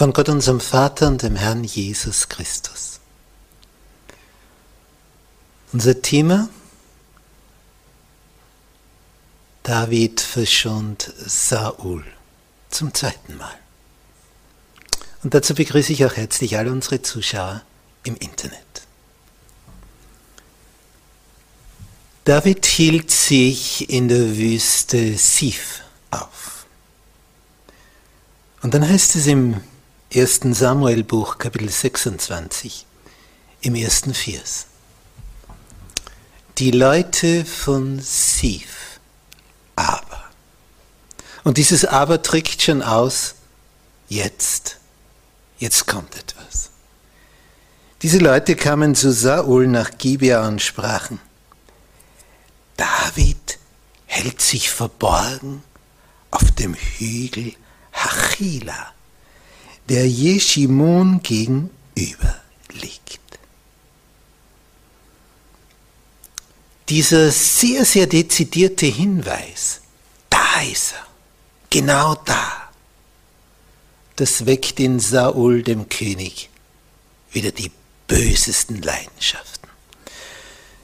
von Gott unserem Vater und dem Herrn Jesus Christus. Unser Thema David verschont Saul zum zweiten Mal. Und dazu begrüße ich auch herzlich alle unsere Zuschauer im Internet. David hielt sich in der Wüste Sif auf. Und dann heißt es im 1. Samuel Buch Kapitel 26 im ersten Vers. Die Leute von Sif aber. Und dieses aber drückt schon aus, jetzt, jetzt kommt etwas. Diese Leute kamen zu Saul nach Gibea und sprachen, David hält sich verborgen auf dem Hügel Hachila der Jeshimon gegenüber liegt. Dieser sehr, sehr dezidierte Hinweis, da ist er, genau da, das weckt in Saul, dem König, wieder die bösesten Leidenschaften.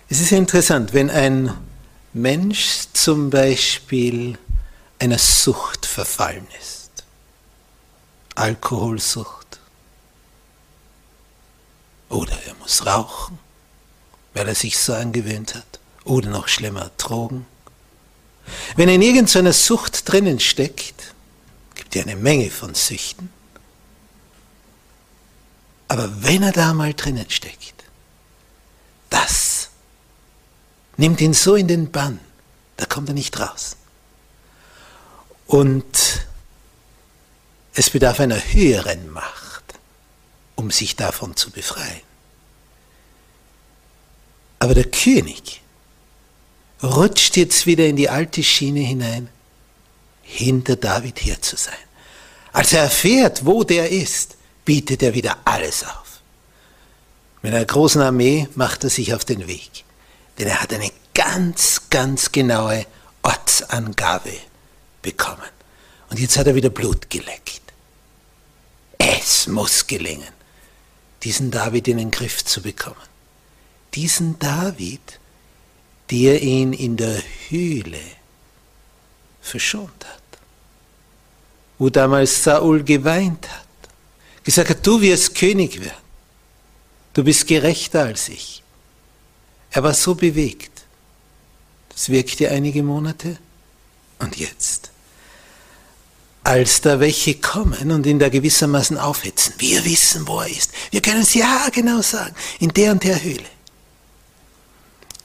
Es ist interessant, wenn ein Mensch zum Beispiel einer Sucht verfallen ist, Alkoholsucht. Oder er muss rauchen, weil er sich so angewöhnt hat. Oder noch schlimmer, Drogen. Wenn er in irgendeiner Sucht drinnen steckt, gibt ja eine Menge von Süchten. Aber wenn er da mal drinnen steckt, das nimmt ihn so in den Bann, da kommt er nicht raus. Und es bedarf einer höheren Macht, um sich davon zu befreien. Aber der König rutscht jetzt wieder in die alte Schiene hinein, hinter David her zu sein. Als er erfährt, wo der ist, bietet er wieder alles auf. Mit einer großen Armee macht er sich auf den Weg, denn er hat eine ganz, ganz genaue Ortsangabe bekommen. Und jetzt hat er wieder Blut geleckt. Es muss gelingen, diesen David in den Griff zu bekommen. Diesen David, der ihn in der Höhle verschont hat. Wo damals Saul geweint hat, gesagt hat, du wirst König werden. Du bist gerechter als ich. Er war so bewegt. Das wirkte einige Monate und jetzt als da welche kommen und ihn da gewissermaßen aufhetzen. Wir wissen, wo er ist. Wir können es ja genau sagen. In der und der Höhle.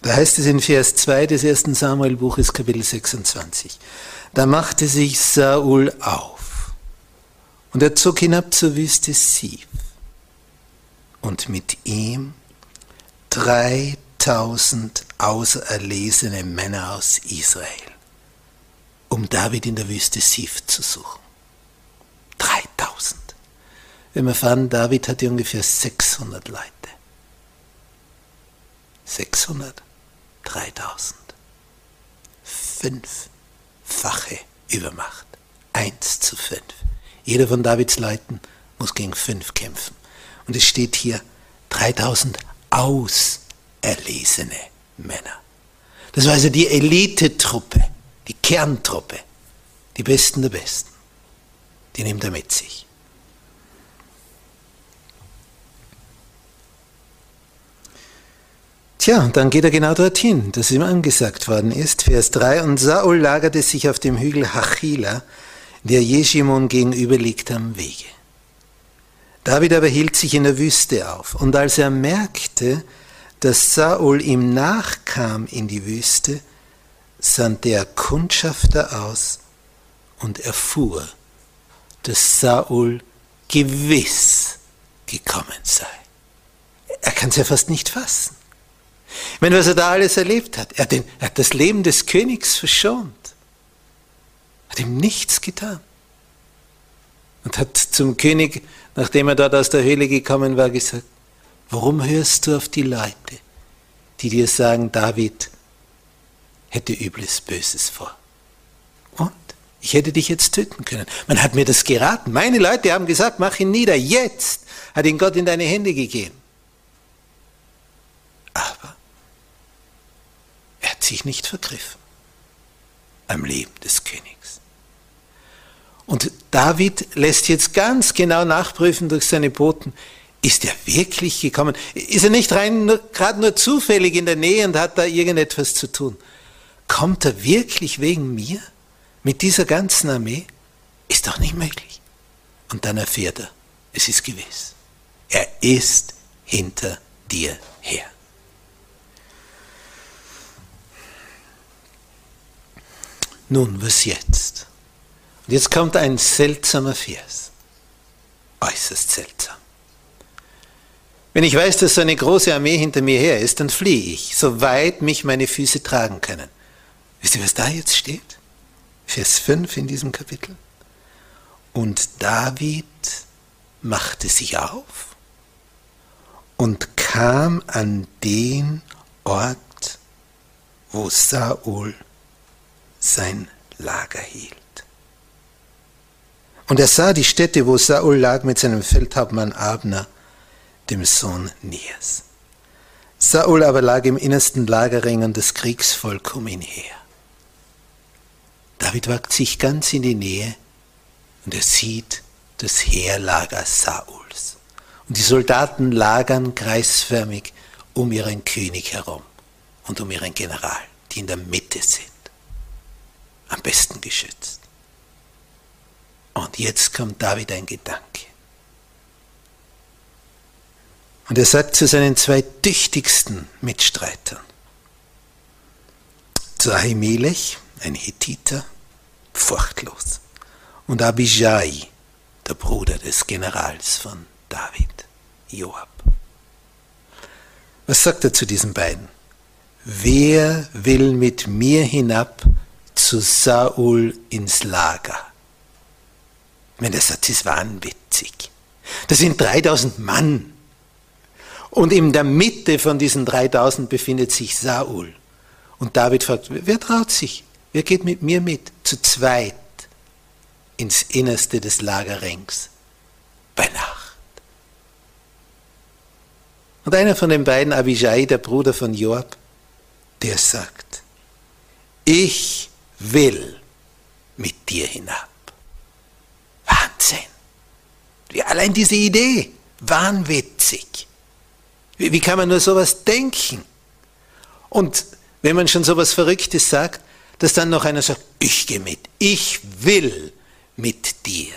Da heißt es in Vers 2 des ersten Samuel-Buches, Kapitel 26. Da machte sich Saul auf und er zog hinab zur Wüste Sif und mit ihm 3000 auserlesene Männer aus Israel um David in der Wüste Sif zu suchen. 3000. wenn wir fahren, David hatte ungefähr 600 Leute. 600, 3000. Fünffache Übermacht. Eins zu fünf. Jeder von Davids Leuten muss gegen fünf kämpfen. Und es steht hier 3000 auserlesene Männer. Das war also die Elitetruppe, die Kerntruppe, die Besten der Besten. Die nimmt er mit sich. Tja, und dann geht er genau dorthin, das ihm angesagt worden ist. Vers 3. Und Saul lagerte sich auf dem Hügel Hachila, der Jeshimon gegenüber liegt am Wege. David aber hielt sich in der Wüste auf. Und als er merkte, dass Saul ihm nachkam in die Wüste, sandte er Kundschafter aus und erfuhr, dass Saul gewiss gekommen sei. Er kann es ja fast nicht fassen. Wenn was er da alles erlebt hat, er hat, den, er hat das Leben des Königs verschont, hat ihm nichts getan und hat zum König, nachdem er dort aus der Höhle gekommen war, gesagt, warum hörst du auf die Leute, die dir sagen, David hätte Übles Böses vor? Und? Ich hätte dich jetzt töten können. Man hat mir das geraten. Meine Leute haben gesagt, mach ihn nieder. Jetzt hat ihn Gott in deine Hände gegeben. Aber er hat sich nicht vergriffen am Leben des Königs. Und David lässt jetzt ganz genau nachprüfen durch seine Boten, ist er wirklich gekommen? Ist er nicht rein gerade nur zufällig in der Nähe und hat da irgendetwas zu tun? Kommt er wirklich wegen mir mit dieser ganzen Armee? Ist doch nicht möglich. Und dann erfährt er, es ist gewiss. Er ist hinter dir her. Nun, was jetzt? Und jetzt kommt ein seltsamer Vers. Äußerst seltsam. Wenn ich weiß, dass so eine große Armee hinter mir her ist, dann fliehe ich, soweit mich meine Füße tragen können. Wisst ihr, was da jetzt steht? Vers 5 in diesem Kapitel. Und David machte sich auf und kam an den Ort, wo Saul sein Lager hielt. Und er sah die Stätte, wo Saul lag mit seinem Feldhauptmann Abner, dem Sohn Nias. Saul aber lag im innersten Lagerring und das Kriegsvolk um ihn her. David wagt sich ganz in die Nähe und er sieht das Heerlager Sauls. Und die Soldaten lagern kreisförmig um ihren König herum und um ihren General, die in der Mitte sind am besten geschützt. Und jetzt kommt David ein Gedanke. Und er sagt zu seinen zwei tüchtigsten Mitstreitern, zu Ahimelech, ein Hethiter, furchtlos, und Abijai, der Bruder des Generals von David, Joab. Was sagt er zu diesen beiden? Wer will mit mir hinab zu Saul ins Lager. Wenn der Satz ist wahnwitzig. Das sind 3000 Mann. Und in der Mitte von diesen 3000 befindet sich Saul. Und David fragt, wer traut sich? Wer geht mit mir mit? Zu zweit ins Innerste des Lagerrings bei Nacht. Und einer von den beiden, Abijai, der Bruder von Joab, der sagt, ich will mit dir hinab. Wahnsinn. Wie allein diese Idee, wahnwitzig. Wie, wie kann man nur sowas denken? Und wenn man schon sowas Verrücktes sagt, dass dann noch einer sagt, ich gehe mit, ich will mit dir.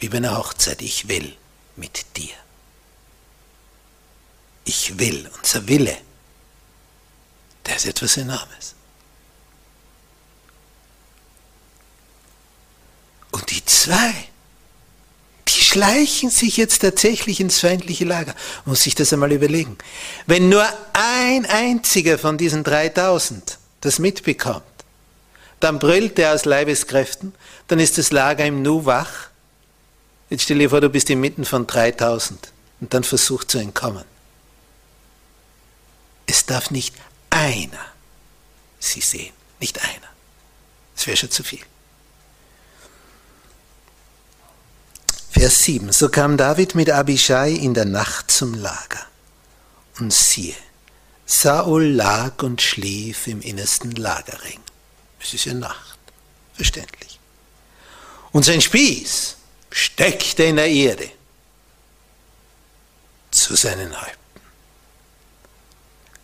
Wie bei einer Hochzeit, ich will mit dir. Ich will, unser Wille, der ist etwas Enormes. Und die zwei, die schleichen sich jetzt tatsächlich ins feindliche Lager. Muss sich das einmal überlegen. Wenn nur ein einziger von diesen 3000 das mitbekommt, dann brüllt er aus Leibeskräften, dann ist das Lager im Nu wach Jetzt stell dir vor, du bist inmitten von 3000 und dann versucht zu entkommen. Es darf nicht einer sie sehen, nicht einer. Das wäre schon zu viel. Vers 7. So kam David mit Abishai in der Nacht zum Lager. Und siehe, Saul lag und schlief im innersten Lagerring. Es ist ja Nacht, verständlich. Und sein Spieß steckte in der Erde zu seinen Häupten.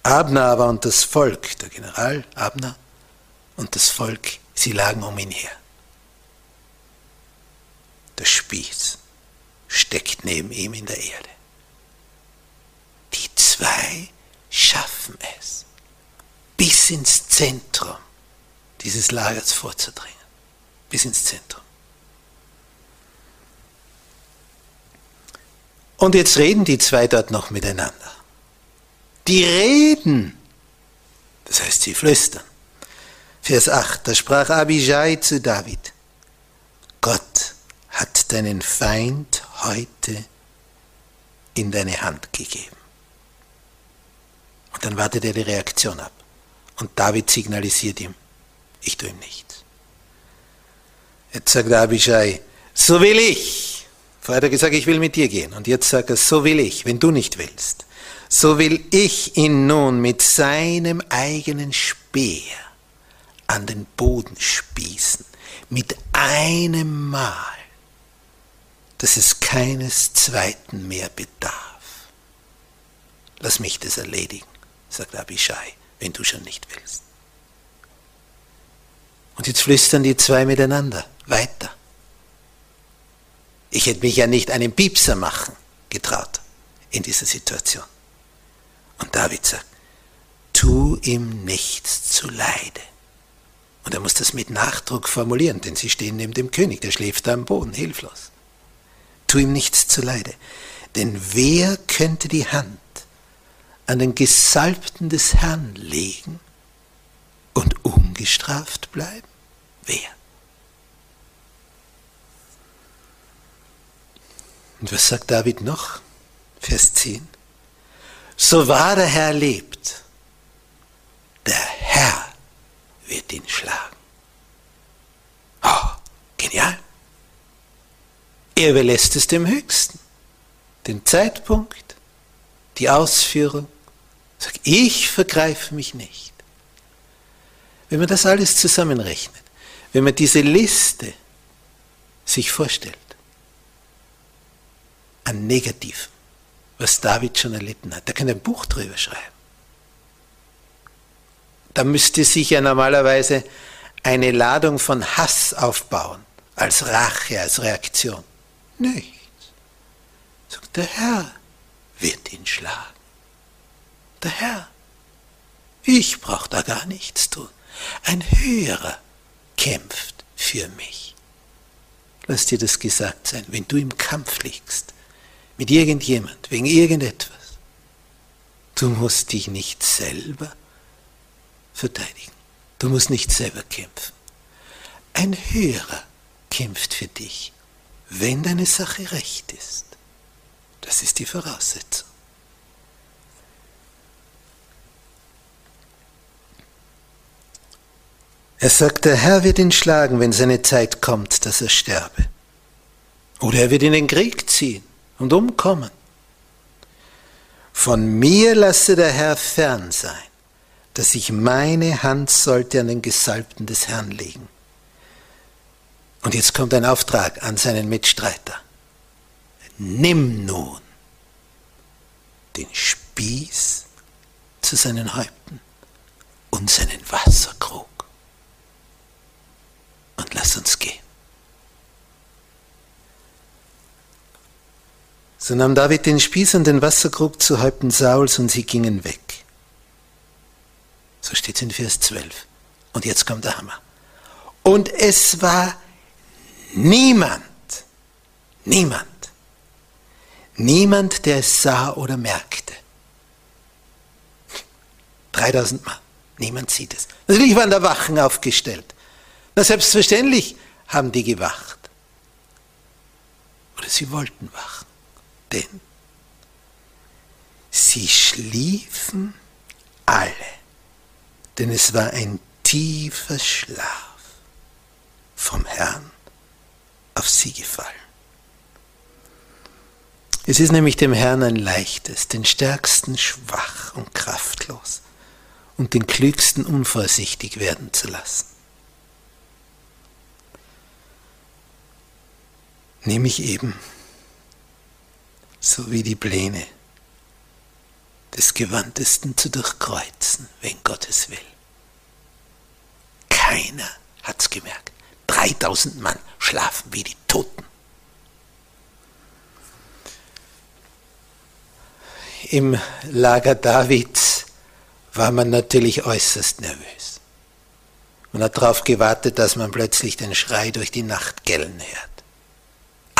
Abner aber und das Volk, der General Abner und das Volk, sie lagen um ihn her. Der Spieß steckt neben ihm in der Erde. Die zwei schaffen es, bis ins Zentrum dieses Lagers vorzudringen. Bis ins Zentrum. Und jetzt reden die zwei dort noch miteinander. Die reden. Das heißt, sie flüstern. Vers 8, da sprach Abijai zu David, Gott hat deinen Feind heute in deine Hand gegeben. Und dann wartet er die Reaktion ab. Und David signalisiert ihm, ich tue ihm nichts. Jetzt sagt Abishai, so will ich. Vorher hat er gesagt, ich will mit dir gehen. Und jetzt sagt er, so will ich, wenn du nicht willst. So will ich ihn nun mit seinem eigenen Speer an den Boden spießen, mit einem Mal dass es keines zweiten mehr bedarf. Lass mich das erledigen, sagt Abishai, wenn du schon nicht willst. Und jetzt flüstern die zwei miteinander weiter. Ich hätte mich ja nicht einen Piepser machen getraut in dieser Situation. Und David sagt, tu ihm nichts zu Leide. Und er muss das mit Nachdruck formulieren, denn sie stehen neben dem König, der schläft da am Boden, hilflos tu ihm nichts zuleide. Denn wer könnte die Hand an den Gesalbten des Herrn legen und ungestraft bleiben? Wer? Und was sagt David noch? Vers 10. So wahr der Herr lebt, der Herr wird ihn schlagen. Oh, genial. Er überlässt es dem Höchsten. Den Zeitpunkt, die Ausführung. Sagt, ich vergreife mich nicht. Wenn man das alles zusammenrechnet, wenn man diese Liste sich vorstellt, an Negativen, was David schon erlitten hat, da kann ein Buch drüber schreiben. Da müsste sich ja normalerweise eine Ladung von Hass aufbauen, als Rache, als Reaktion. Nichts. Sagt, der Herr wird ihn schlagen. Der Herr. Ich brauche da gar nichts tun. Ein Höherer kämpft für mich. Lass dir das gesagt sein, wenn du im Kampf liegst, mit irgendjemand, wegen irgendetwas, du musst dich nicht selber verteidigen. Du musst nicht selber kämpfen. Ein Höherer kämpft für dich wenn deine Sache recht ist. Das ist die Voraussetzung. Er sagt, der Herr wird ihn schlagen, wenn seine Zeit kommt, dass er sterbe. Oder er wird in den Krieg ziehen und umkommen. Von mir lasse der Herr fern sein, dass ich meine Hand sollte an den Gesalbten des Herrn legen. Und jetzt kommt ein Auftrag an seinen Mitstreiter. Nimm nun den Spieß zu seinen Häupten und seinen Wasserkrug und lass uns gehen. So nahm David den Spieß und den Wasserkrug zu Häupten Sauls und sie gingen weg. So steht es in Vers 12. Und jetzt kommt der Hammer. Und es war Niemand, niemand, niemand, der es sah oder merkte. 3000 Mann, niemand sieht es. Natürlich waren da Wachen aufgestellt. Na, selbstverständlich haben die gewacht. Oder sie wollten wachen. Denn sie schliefen alle, denn es war ein tiefer Schlaf vom Herrn auf sie gefallen. Es ist nämlich dem Herrn ein leichtes, den Stärksten schwach und kraftlos und den Klügsten unvorsichtig werden zu lassen. Nämlich eben so wie die Pläne des Gewandtesten zu durchkreuzen, wenn Gottes will. Keiner hat's gemerkt. 3000 Mann schlafen wie die Toten. Im Lager Davids war man natürlich äußerst nervös. Man hat darauf gewartet, dass man plötzlich den Schrei durch die Nacht gellen hört.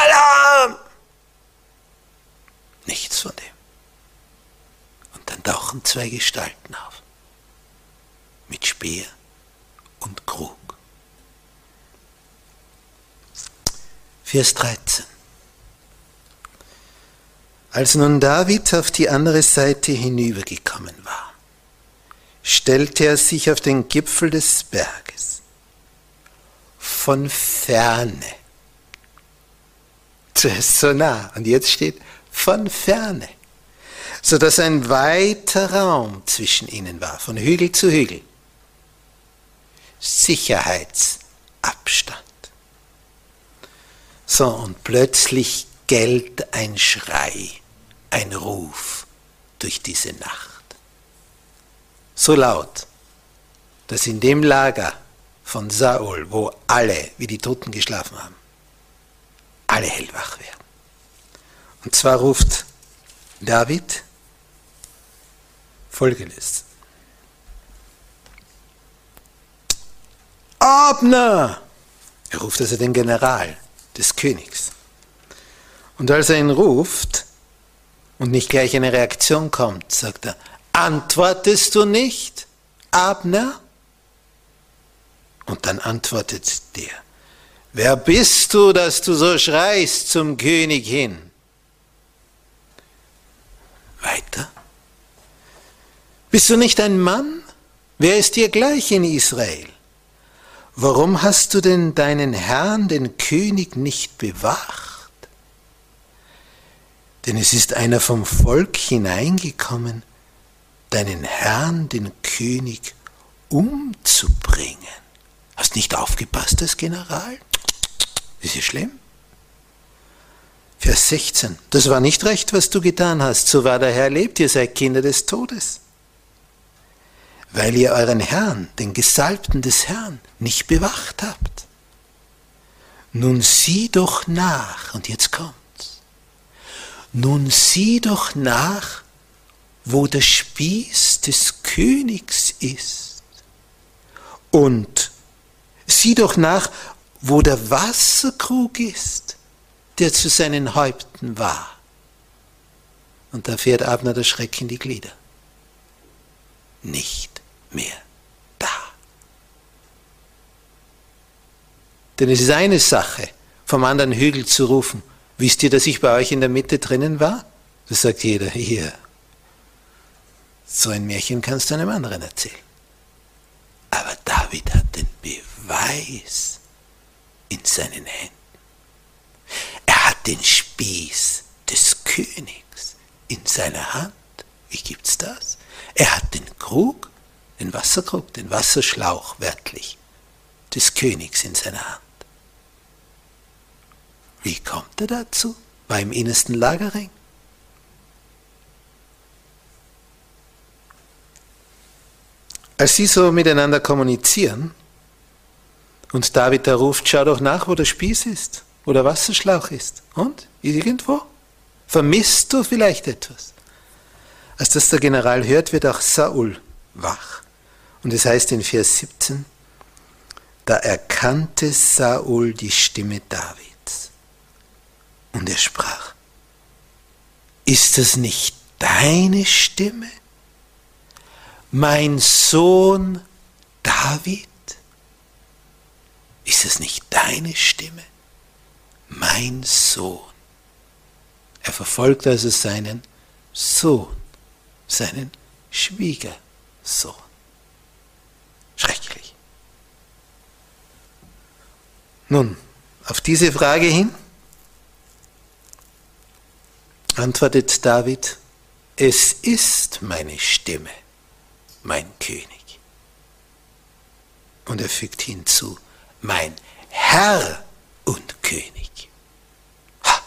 Alarm! Nichts von dem. Und dann tauchen zwei Gestalten auf. Mit Speer und Krug. Vers 13. Als nun David auf die andere Seite hinübergekommen war, stellte er sich auf den Gipfel des Berges. Von ferne. So nah und jetzt steht von ferne, so dass ein weiter Raum zwischen ihnen war, von Hügel zu Hügel. Sicherheitsabstand. So, und plötzlich gellt ein Schrei ein Ruf durch diese Nacht. So laut, dass in dem Lager von Saul, wo alle wie die Toten geschlafen haben, alle hellwach werden. Und zwar ruft David folgendes. Abner! Er ruft also den General des Königs. Und als er ihn ruft, und nicht gleich eine Reaktion kommt, sagt er, antwortest du nicht, Abner? Und dann antwortet der, wer bist du, dass du so schreist zum König hin? Weiter. Bist du nicht ein Mann? Wer ist dir gleich in Israel? Warum hast du denn deinen Herrn, den König, nicht bewacht? Denn es ist einer vom Volk hineingekommen, deinen Herrn, den König, umzubringen. Hast nicht aufgepasst als General? Ist ja schlimm. Vers 16. Das war nicht recht, was du getan hast. So war der Herr lebt. Ihr seid Kinder des Todes. Weil ihr euren Herrn, den Gesalbten des Herrn, nicht bewacht habt. Nun sieh doch nach. Und jetzt kommt. Nun sieh doch nach, wo der Spieß des Königs ist. Und sieh doch nach, wo der Wasserkrug ist, der zu seinen Häupten war. Und da fährt Abner der Schreck in die Glieder. Nicht mehr da. Denn es ist eine Sache, vom anderen Hügel zu rufen, Wisst ihr, dass ich bei euch in der Mitte drinnen war? Das sagt jeder, hier. So ein Märchen kannst du einem anderen erzählen. Aber David hat den Beweis in seinen Händen. Er hat den Spieß des Königs in seiner Hand. Wie gibt's das? Er hat den Krug, den Wasserkrug, den Wasserschlauch wörtlich des Königs in seiner Hand. Wie kommt er dazu? War im innersten Lagerring. Als sie so miteinander kommunizieren und David da ruft, schau doch nach, wo der Spieß ist, wo der Wasserschlauch ist. Und? Irgendwo? Vermisst du vielleicht etwas? Als das der General hört, wird auch Saul wach. Und es heißt in Vers 17, da erkannte Saul die Stimme David. Und er sprach, ist es nicht deine Stimme, mein Sohn David? Ist es nicht deine Stimme, mein Sohn Er verfolgt also seinen Sohn, seinen Schwiegersohn. Schrecklich. Nun, auf diese Frage hin antwortet David, es ist meine Stimme, mein König. Und er fügt hinzu, mein Herr und König. Ha!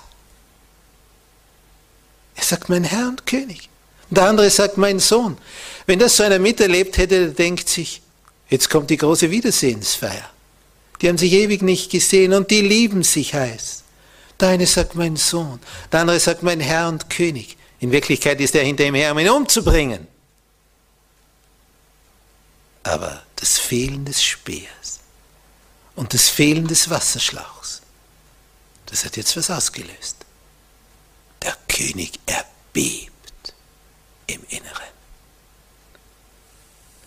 Er sagt, mein Herr und König. Und der andere sagt, mein Sohn. Wenn das so einer miterlebt hätte, der denkt sich, jetzt kommt die große Wiedersehensfeier. Die haben sich ewig nicht gesehen und die lieben sich heiß. Der eine sagt, mein Sohn. Der andere sagt, mein Herr und König. In Wirklichkeit ist er hinter ihm her, um ihn umzubringen. Aber das Fehlen des Speers und das Fehlen des Wasserschlauchs, das hat jetzt was ausgelöst. Der König erbebt im Inneren.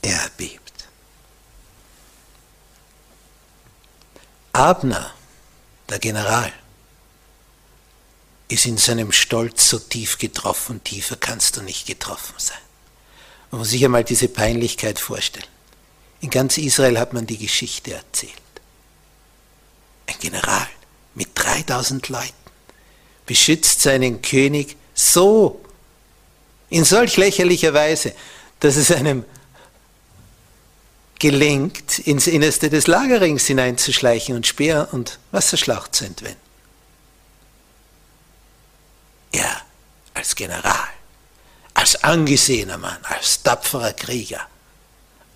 Er erbebt. Abner, der General, ist in seinem Stolz so tief getroffen, tiefer kannst du nicht getroffen sein. Man muss sich einmal diese Peinlichkeit vorstellen. In ganz Israel hat man die Geschichte erzählt. Ein General mit 3000 Leuten beschützt seinen König so, in solch lächerlicher Weise, dass es einem gelingt, ins Innerste des Lagerrings hineinzuschleichen und Speer und Wasserschlauch zu entwenden. Er als General, als angesehener Mann, als tapferer Krieger,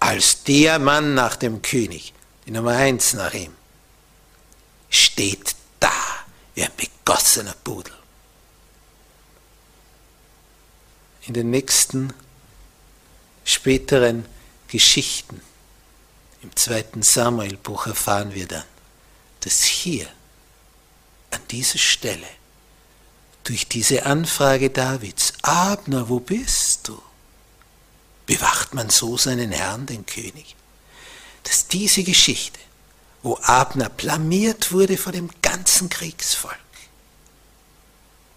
als der Mann nach dem König, die Nummer eins nach ihm, steht da wie ein begossener Pudel. In den nächsten späteren Geschichten im zweiten Samuelbuch erfahren wir dann, dass hier an dieser Stelle durch diese Anfrage Davids, Abner, wo bist du? Bewacht man so seinen Herrn, den König? Dass diese Geschichte, wo Abner blamiert wurde vor dem ganzen Kriegsvolk,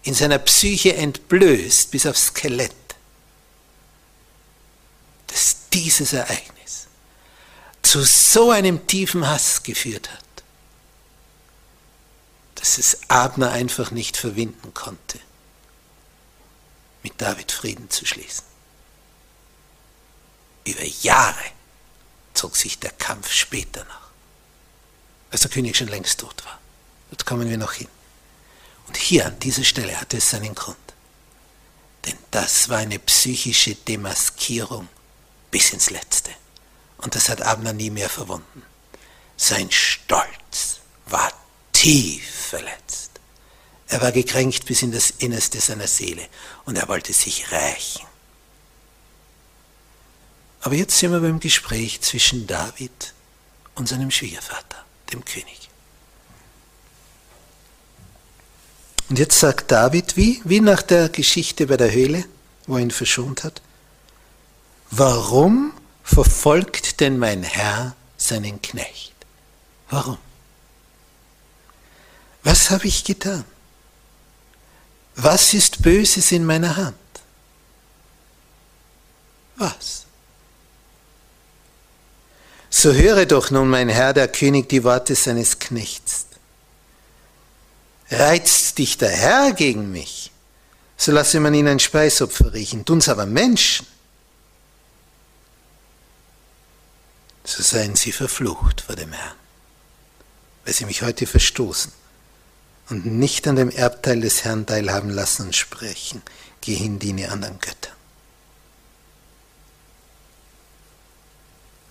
in seiner Psyche entblößt bis aufs Skelett, dass dieses Ereignis zu so einem tiefen Hass geführt hat, dass es Abner einfach nicht verwinden konnte, mit David Frieden zu schließen. Über Jahre zog sich der Kampf später nach, als der König schon längst tot war. Dort kommen wir noch hin. Und hier an dieser Stelle hatte es seinen Grund. Denn das war eine psychische Demaskierung bis ins Letzte. Und das hat Abner nie mehr verwunden. Sein Stolz war tief verletzt. Er war gekränkt bis in das Innerste seiner Seele und er wollte sich rächen. Aber jetzt sind wir beim Gespräch zwischen David und seinem Schwiegervater, dem König. Und jetzt sagt David, wie, wie nach der Geschichte bei der Höhle, wo er ihn verschont hat, warum verfolgt denn mein Herr seinen Knecht? Warum? Was habe ich getan? Was ist Böses in meiner Hand? Was? So höre doch nun, mein Herr, der König, die Worte seines Knechts. Reizt dich der Herr gegen mich, so lasse man ihn ein Speisopfer riechen, tun's aber Menschen, so seien sie verflucht vor dem Herrn, weil sie mich heute verstoßen und nicht an dem Erbteil des Herrn teilhaben lassen und sprechen, geh hin, diene anderen Göttern.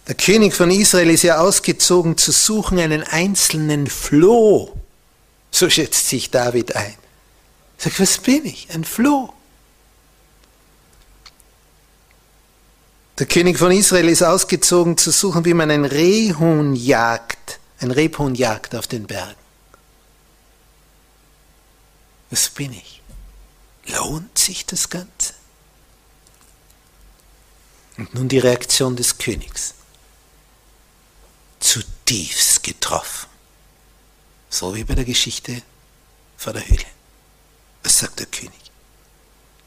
Der König von Israel ist ja ausgezogen zu suchen einen einzelnen Floh. So schätzt sich David ein. Sagt, was bin ich? Ein Floh. Der König von Israel ist ausgezogen zu suchen, wie man ein Rehhuhn jagt, ein Rebhuhn jagt auf den Bergen. Was bin ich? Lohnt sich das Ganze? Und nun die Reaktion des Königs. Zutiefst getroffen. So wie bei der Geschichte vor der Höhle. Was sagt der König?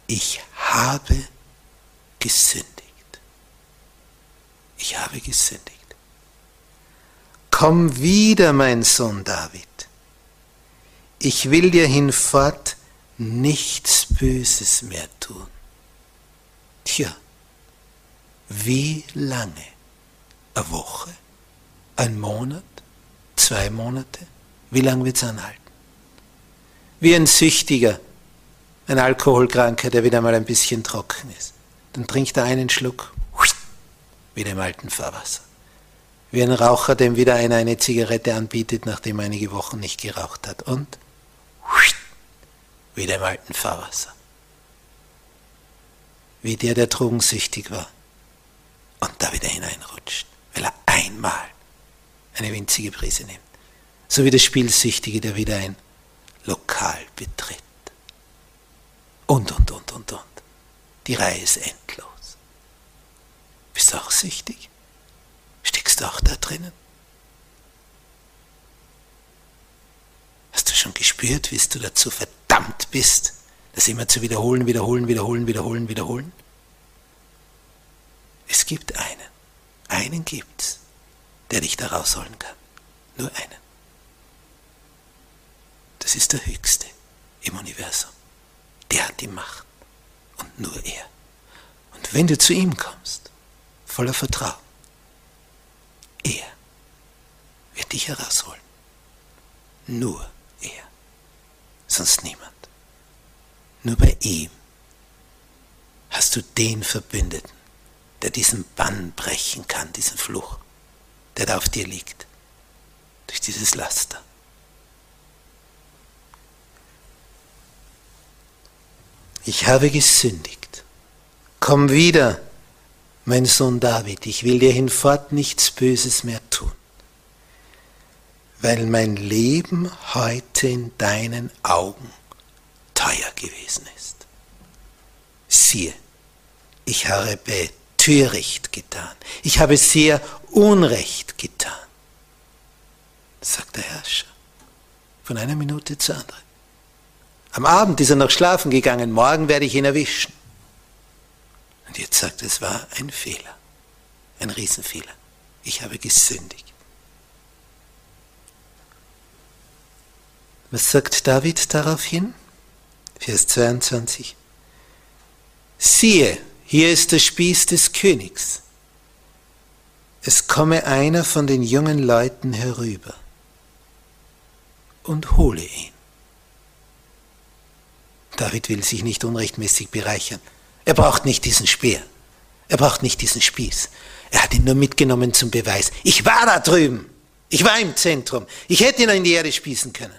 Ich habe gesündigt. Ich habe gesündigt. Komm wieder, mein Sohn David. Ich will dir hinfort nichts Böses mehr tun. Tja, wie lange? Eine Woche? Ein Monat? Zwei Monate? Wie lange wird es anhalten? Wie ein Süchtiger, ein Alkoholkranker, der wieder mal ein bisschen trocken ist. Dann trinkt er einen Schluck, wieder im alten Fahrwasser. Wie ein Raucher, dem wieder einer eine Zigarette anbietet, nachdem er einige Wochen nicht geraucht hat. Und wieder im alten Fahrwasser. Wie der, der drogensüchtig war und da wieder hineinrutscht, weil er einmal eine winzige Prise nimmt. So wie der Spielsüchtige, der wieder ein Lokal betritt. Und, und, und, und, und. Die Reihe ist endlos. Bist du auch süchtig? Steckst du auch da drinnen? Hast du schon gespürt, wie du dazu verdammt bist, das immer zu wiederholen, wiederholen, wiederholen, wiederholen, wiederholen? Es gibt einen. Einen gibt's, der dich da rausholen kann. Nur einen. Das ist der Höchste im Universum. Der hat die Macht. Und nur er. Und wenn du zu ihm kommst, voller Vertrauen, er wird dich herausholen. Nur er. Sonst niemand. Nur bei ihm hast du den Verbündeten, der diesen Bann brechen kann, diesen Fluch, der da auf dir liegt, durch dieses Laster. Ich habe gesündigt. Komm wieder, mein Sohn David, ich will dir hinfort nichts Böses mehr tun, weil mein Leben heute in deinen Augen teuer gewesen ist. Siehe, ich habe töricht getan. Ich habe sehr Unrecht getan, sagt der Herrscher, von einer Minute zur anderen. Am Abend ist er noch schlafen gegangen, morgen werde ich ihn erwischen. Und jetzt sagt er, es war ein Fehler, ein Riesenfehler. Ich habe gesündigt. Was sagt David daraufhin? Vers 22. Siehe, hier ist der Spieß des Königs. Es komme einer von den jungen Leuten herüber und hole ihn. David will sich nicht unrechtmäßig bereichern. Er braucht nicht diesen Speer. Er braucht nicht diesen Spieß. Er hat ihn nur mitgenommen zum Beweis. Ich war da drüben. Ich war im Zentrum. Ich hätte ihn in die Erde spießen können.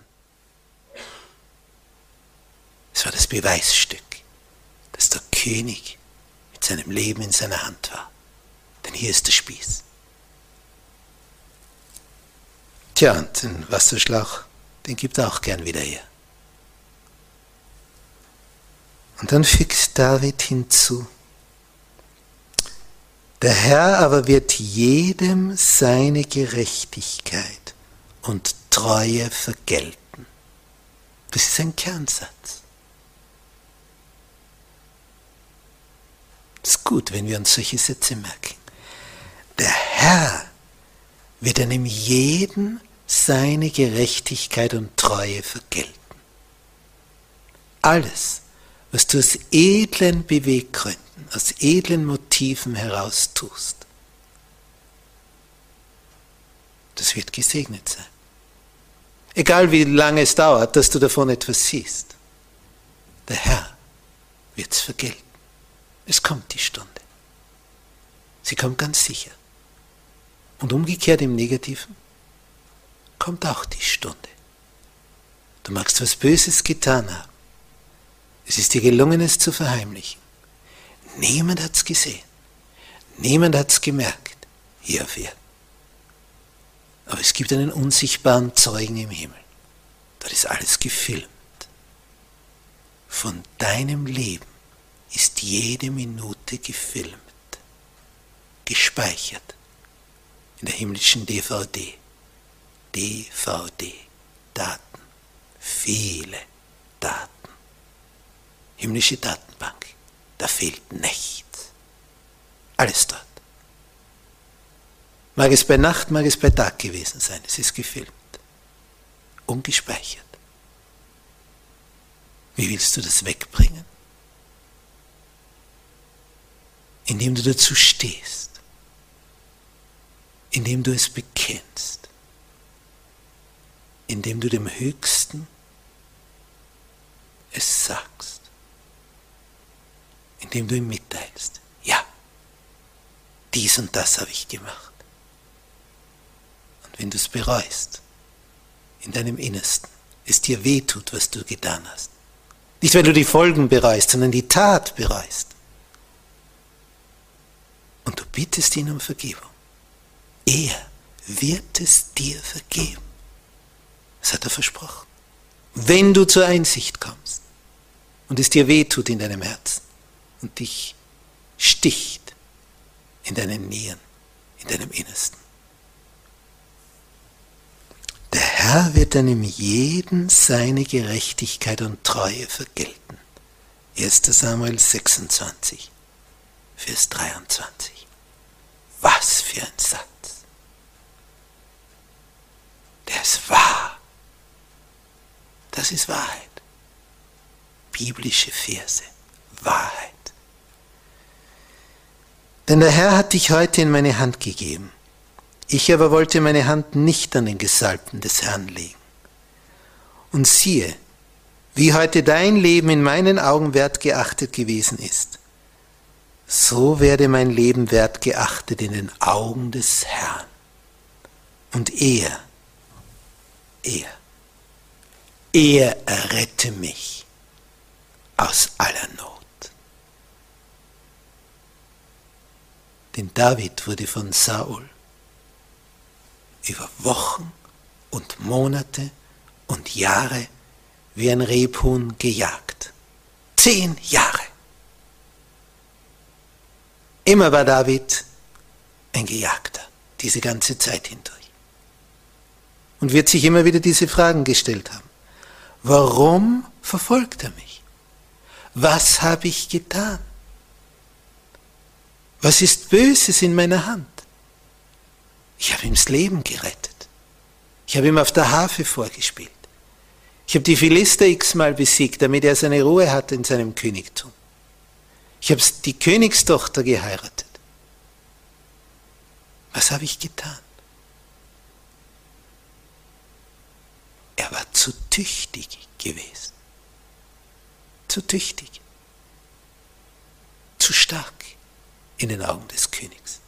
Es war das Beweisstück, dass der König mit seinem Leben in seiner Hand war. Denn hier ist der Spieß. Tja, und den Wasserschlauch, den gibt er auch gern wieder her. Und dann fügt David hinzu, der Herr aber wird jedem seine Gerechtigkeit und Treue vergelten. Das ist ein Kernsatz. Es ist gut, wenn wir uns solche Sätze merken. Der Herr wird einem jeden seine Gerechtigkeit und Treue vergelten. Alles, was du aus edlen Beweggründen, aus edlen Motiven heraus tust, das wird gesegnet sein. Egal wie lange es dauert, dass du davon etwas siehst. Der Herr wird es vergelten. Es kommt die Stunde. Sie kommt ganz sicher. Und umgekehrt im Negativen kommt auch die Stunde. Du magst was Böses getan haben. Es ist dir gelungen, es zu verheimlichen. Niemand hat es gesehen. Niemand hat es gemerkt. Hier auf Erden. Aber es gibt einen unsichtbaren Zeugen im Himmel. Dort ist alles gefilmt. Von deinem Leben ist jede Minute gefilmt, gespeichert in der himmlischen DVD. DVD, Daten, viele Daten himmlische Datenbank. Da fehlt nichts. Alles dort. Mag es bei Nacht, mag es bei Tag gewesen sein. Es ist gefilmt. Ungespeichert. Wie willst du das wegbringen? Indem du dazu stehst. Indem du es bekennst. Indem du dem Höchsten es sagst. Indem du ihm mitteilst. Ja, dies und das habe ich gemacht. Und wenn du es bereust, in deinem Innersten, es dir wehtut, was du getan hast, nicht weil du die Folgen bereust, sondern die Tat bereust, und du bittest ihn um Vergebung, er wird es dir vergeben. Das hat er versprochen. Wenn du zur Einsicht kommst und es dir wehtut in deinem Herzen und dich sticht in deinen Nieren, in deinem Innersten. Der Herr wird einem jeden seine Gerechtigkeit und Treue vergelten. 1 Samuel 26, Vers 23. Was für ein Satz. Der ist wahr. Das ist Wahrheit. Biblische Verse. Wahrheit. Denn der Herr hat dich heute in meine Hand gegeben. Ich aber wollte meine Hand nicht an den Gesalbten des Herrn legen. Und siehe, wie heute dein Leben in meinen Augen wert geachtet gewesen ist, so werde mein Leben wert geachtet in den Augen des Herrn. Und er, er, er errette mich aus aller Not. Denn David wurde von Saul über Wochen und Monate und Jahre wie ein Rebhuhn gejagt. Zehn Jahre. Immer war David ein Gejagter, diese ganze Zeit hindurch. Und wird sich immer wieder diese Fragen gestellt haben. Warum verfolgt er mich? Was habe ich getan? Was ist Böses in meiner Hand? Ich habe ihm das Leben gerettet. Ich habe ihm auf der Harfe vorgespielt. Ich habe die Philister x-mal besiegt, damit er seine Ruhe hat in seinem Königtum. Ich habe die Königstochter geheiratet. Was habe ich getan? Er war zu tüchtig gewesen. Zu tüchtig. Zu stark in den Augen des Königs.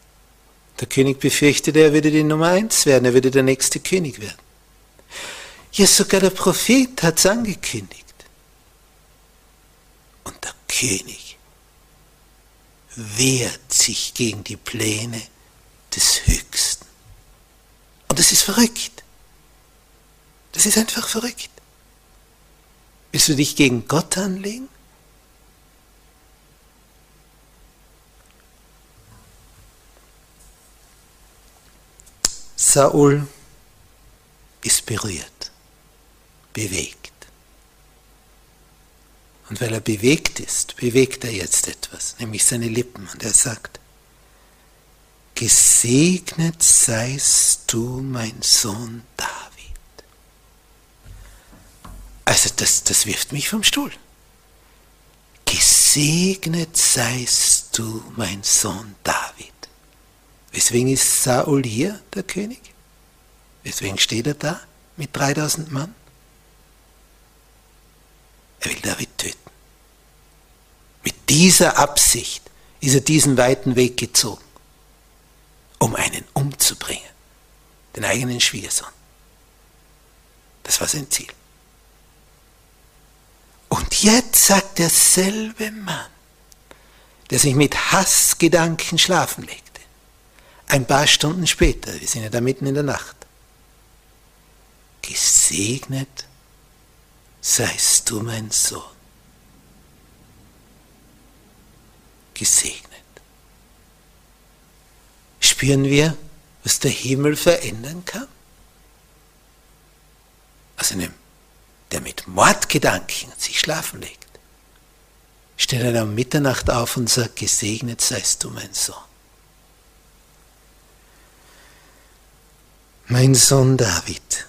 Der König befürchtete, er würde die Nummer eins werden, er würde der nächste König werden. Ja, sogar der Prophet hat es angekündigt. Und der König wehrt sich gegen die Pläne des Höchsten. Und das ist verrückt. Das ist einfach verrückt. Willst du dich gegen Gott anlegen? Saul ist berührt, bewegt. Und weil er bewegt ist, bewegt er jetzt etwas, nämlich seine Lippen. Und er sagt, Gesegnet seist du, mein Sohn David. Also das, das wirft mich vom Stuhl. Gesegnet seist du, mein Sohn David. Weswegen ist Saul hier, der König? Weswegen steht er da mit 3000 Mann? Er will David töten. Mit dieser Absicht ist er diesen weiten Weg gezogen, um einen umzubringen, den eigenen Schwiegersohn. Das war sein Ziel. Und jetzt sagt derselbe Mann, der sich mit Hassgedanken schlafen legt, ein paar Stunden später, wir sind ja da mitten in der Nacht, gesegnet seist du mein Sohn. Gesegnet. Spüren wir, was der Himmel verändern kann? Aus einem, der mit Mordgedanken sich schlafen legt, steht er um Mitternacht auf und sagt, gesegnet seist du, mein Sohn. Mein Sohn David,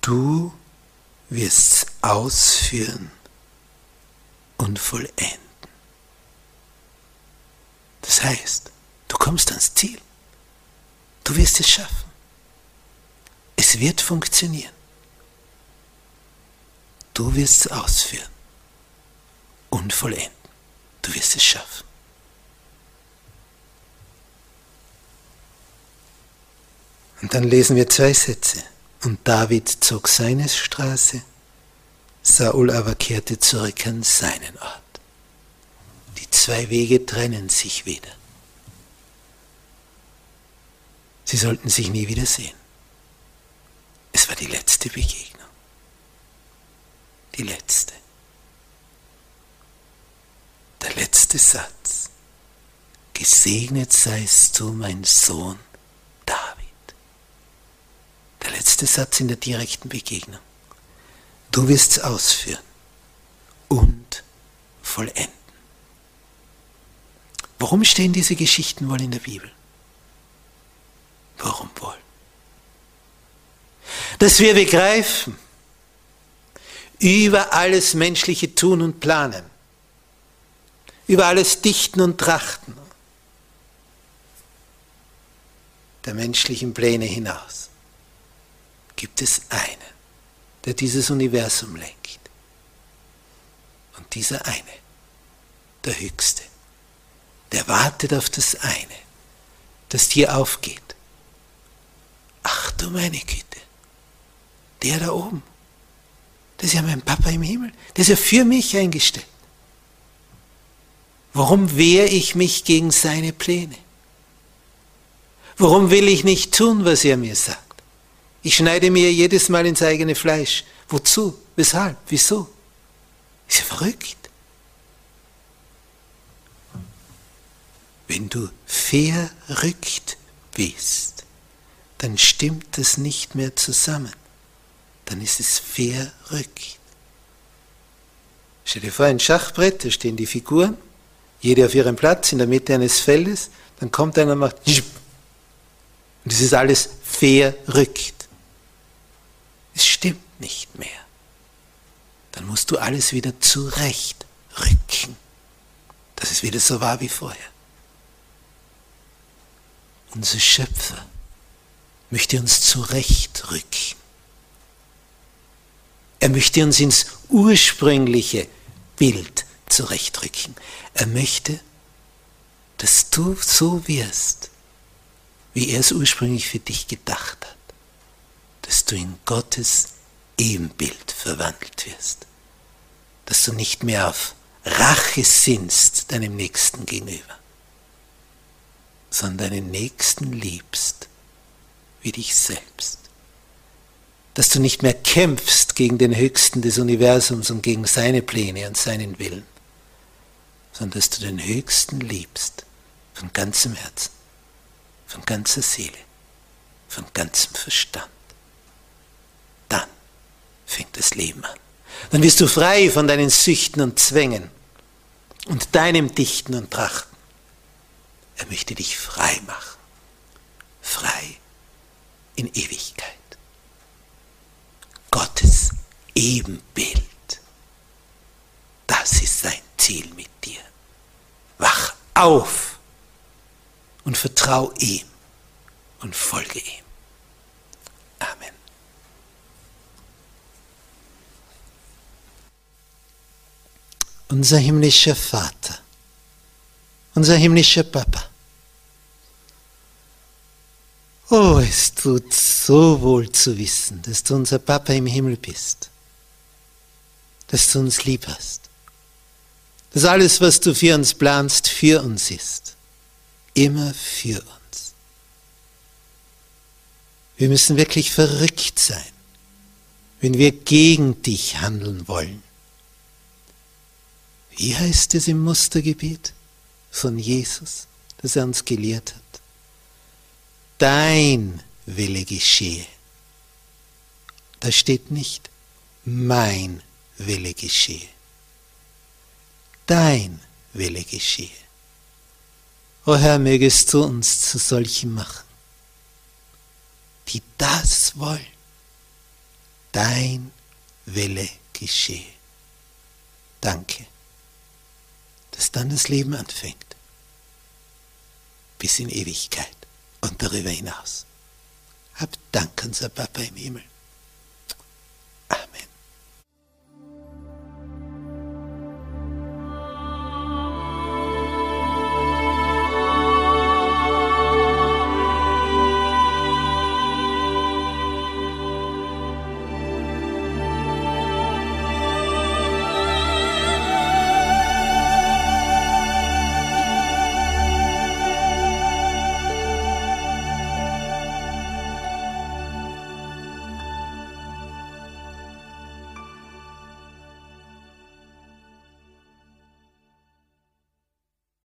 du wirst ausführen und vollenden. Das heißt, du kommst ans Ziel. Du wirst es schaffen. Es wird funktionieren. Du wirst es ausführen und vollenden. Du wirst es schaffen. Und dann lesen wir zwei Sätze. Und David zog seine Straße, Saul aber kehrte zurück an seinen Ort. Die zwei Wege trennen sich wieder. Sie sollten sich nie wiedersehen. Es war die letzte Begegnung. Die letzte. Der letzte Satz. Gesegnet seist du, mein Sohn David. Der letzte Satz in der direkten Begegnung. Du wirst es ausführen und vollenden. Warum stehen diese Geschichten wohl in der Bibel? Warum wohl? Dass wir begreifen, über alles menschliche Tun und Planen, über alles Dichten und Trachten der menschlichen Pläne hinaus gibt es einen, der dieses Universum lenkt. Und dieser eine, der Höchste, der wartet auf das eine, das dir aufgeht. Ach du meine Güte, der da oben, das ist ja mein Papa im Himmel, der ist ja für mich eingestellt. Warum wehre ich mich gegen seine Pläne? Warum will ich nicht tun, was er mir sagt? Ich schneide mir jedes Mal ins eigene Fleisch. Wozu? Weshalb? Wieso? Ist ja verrückt. Wenn du verrückt bist, dann stimmt das nicht mehr zusammen. Dann ist es verrückt. Stell dir vor, ein Schachbrett, da stehen die Figuren, jede auf ihrem Platz in der Mitte eines Feldes, dann kommt einer und macht und es ist alles verrückt. Es stimmt nicht mehr. Dann musst du alles wieder zurechtrücken, dass es wieder so war wie vorher. Unser Schöpfer möchte uns zurechtrücken. Er möchte uns ins ursprüngliche Bild zurechtrücken. Er möchte, dass du so wirst, wie er es ursprünglich für dich gedacht hat. Dass du in Gottes Ebenbild verwandelt wirst, dass du nicht mehr auf Rache sinnst deinem Nächsten gegenüber, sondern deinen Nächsten liebst wie dich selbst, dass du nicht mehr kämpfst gegen den Höchsten des Universums und gegen seine Pläne und seinen Willen, sondern dass du den Höchsten liebst von ganzem Herzen, von ganzer Seele, von ganzem Verstand fängt das Leben an. Dann wirst du frei von deinen Süchten und Zwängen und deinem Dichten und Trachten. Er möchte dich frei machen. Frei in Ewigkeit. Gottes Ebenbild. Das ist sein Ziel mit dir. Wach auf und vertrau ihm und folge ihm. Amen. unser himmlischer Vater, unser himmlischer Papa. Oh, es tut so wohl zu wissen, dass du unser Papa im Himmel bist, dass du uns lieb hast, dass alles, was du für uns planst, für uns ist, immer für uns. Wir müssen wirklich verrückt sein, wenn wir gegen dich handeln wollen wie heißt es im Mustergebet von Jesus, das er uns gelehrt hat? Dein Wille geschehe. Da steht nicht, mein Wille geschehe. dein Wille geschehe. O Herr, mögest du uns zu solchen machen, die das wollen. Dein Wille geschehe. Danke, dass dann das Leben anfängt, bis in Ewigkeit und darüber hinaus. Hab Dank, unser Papa im Himmel.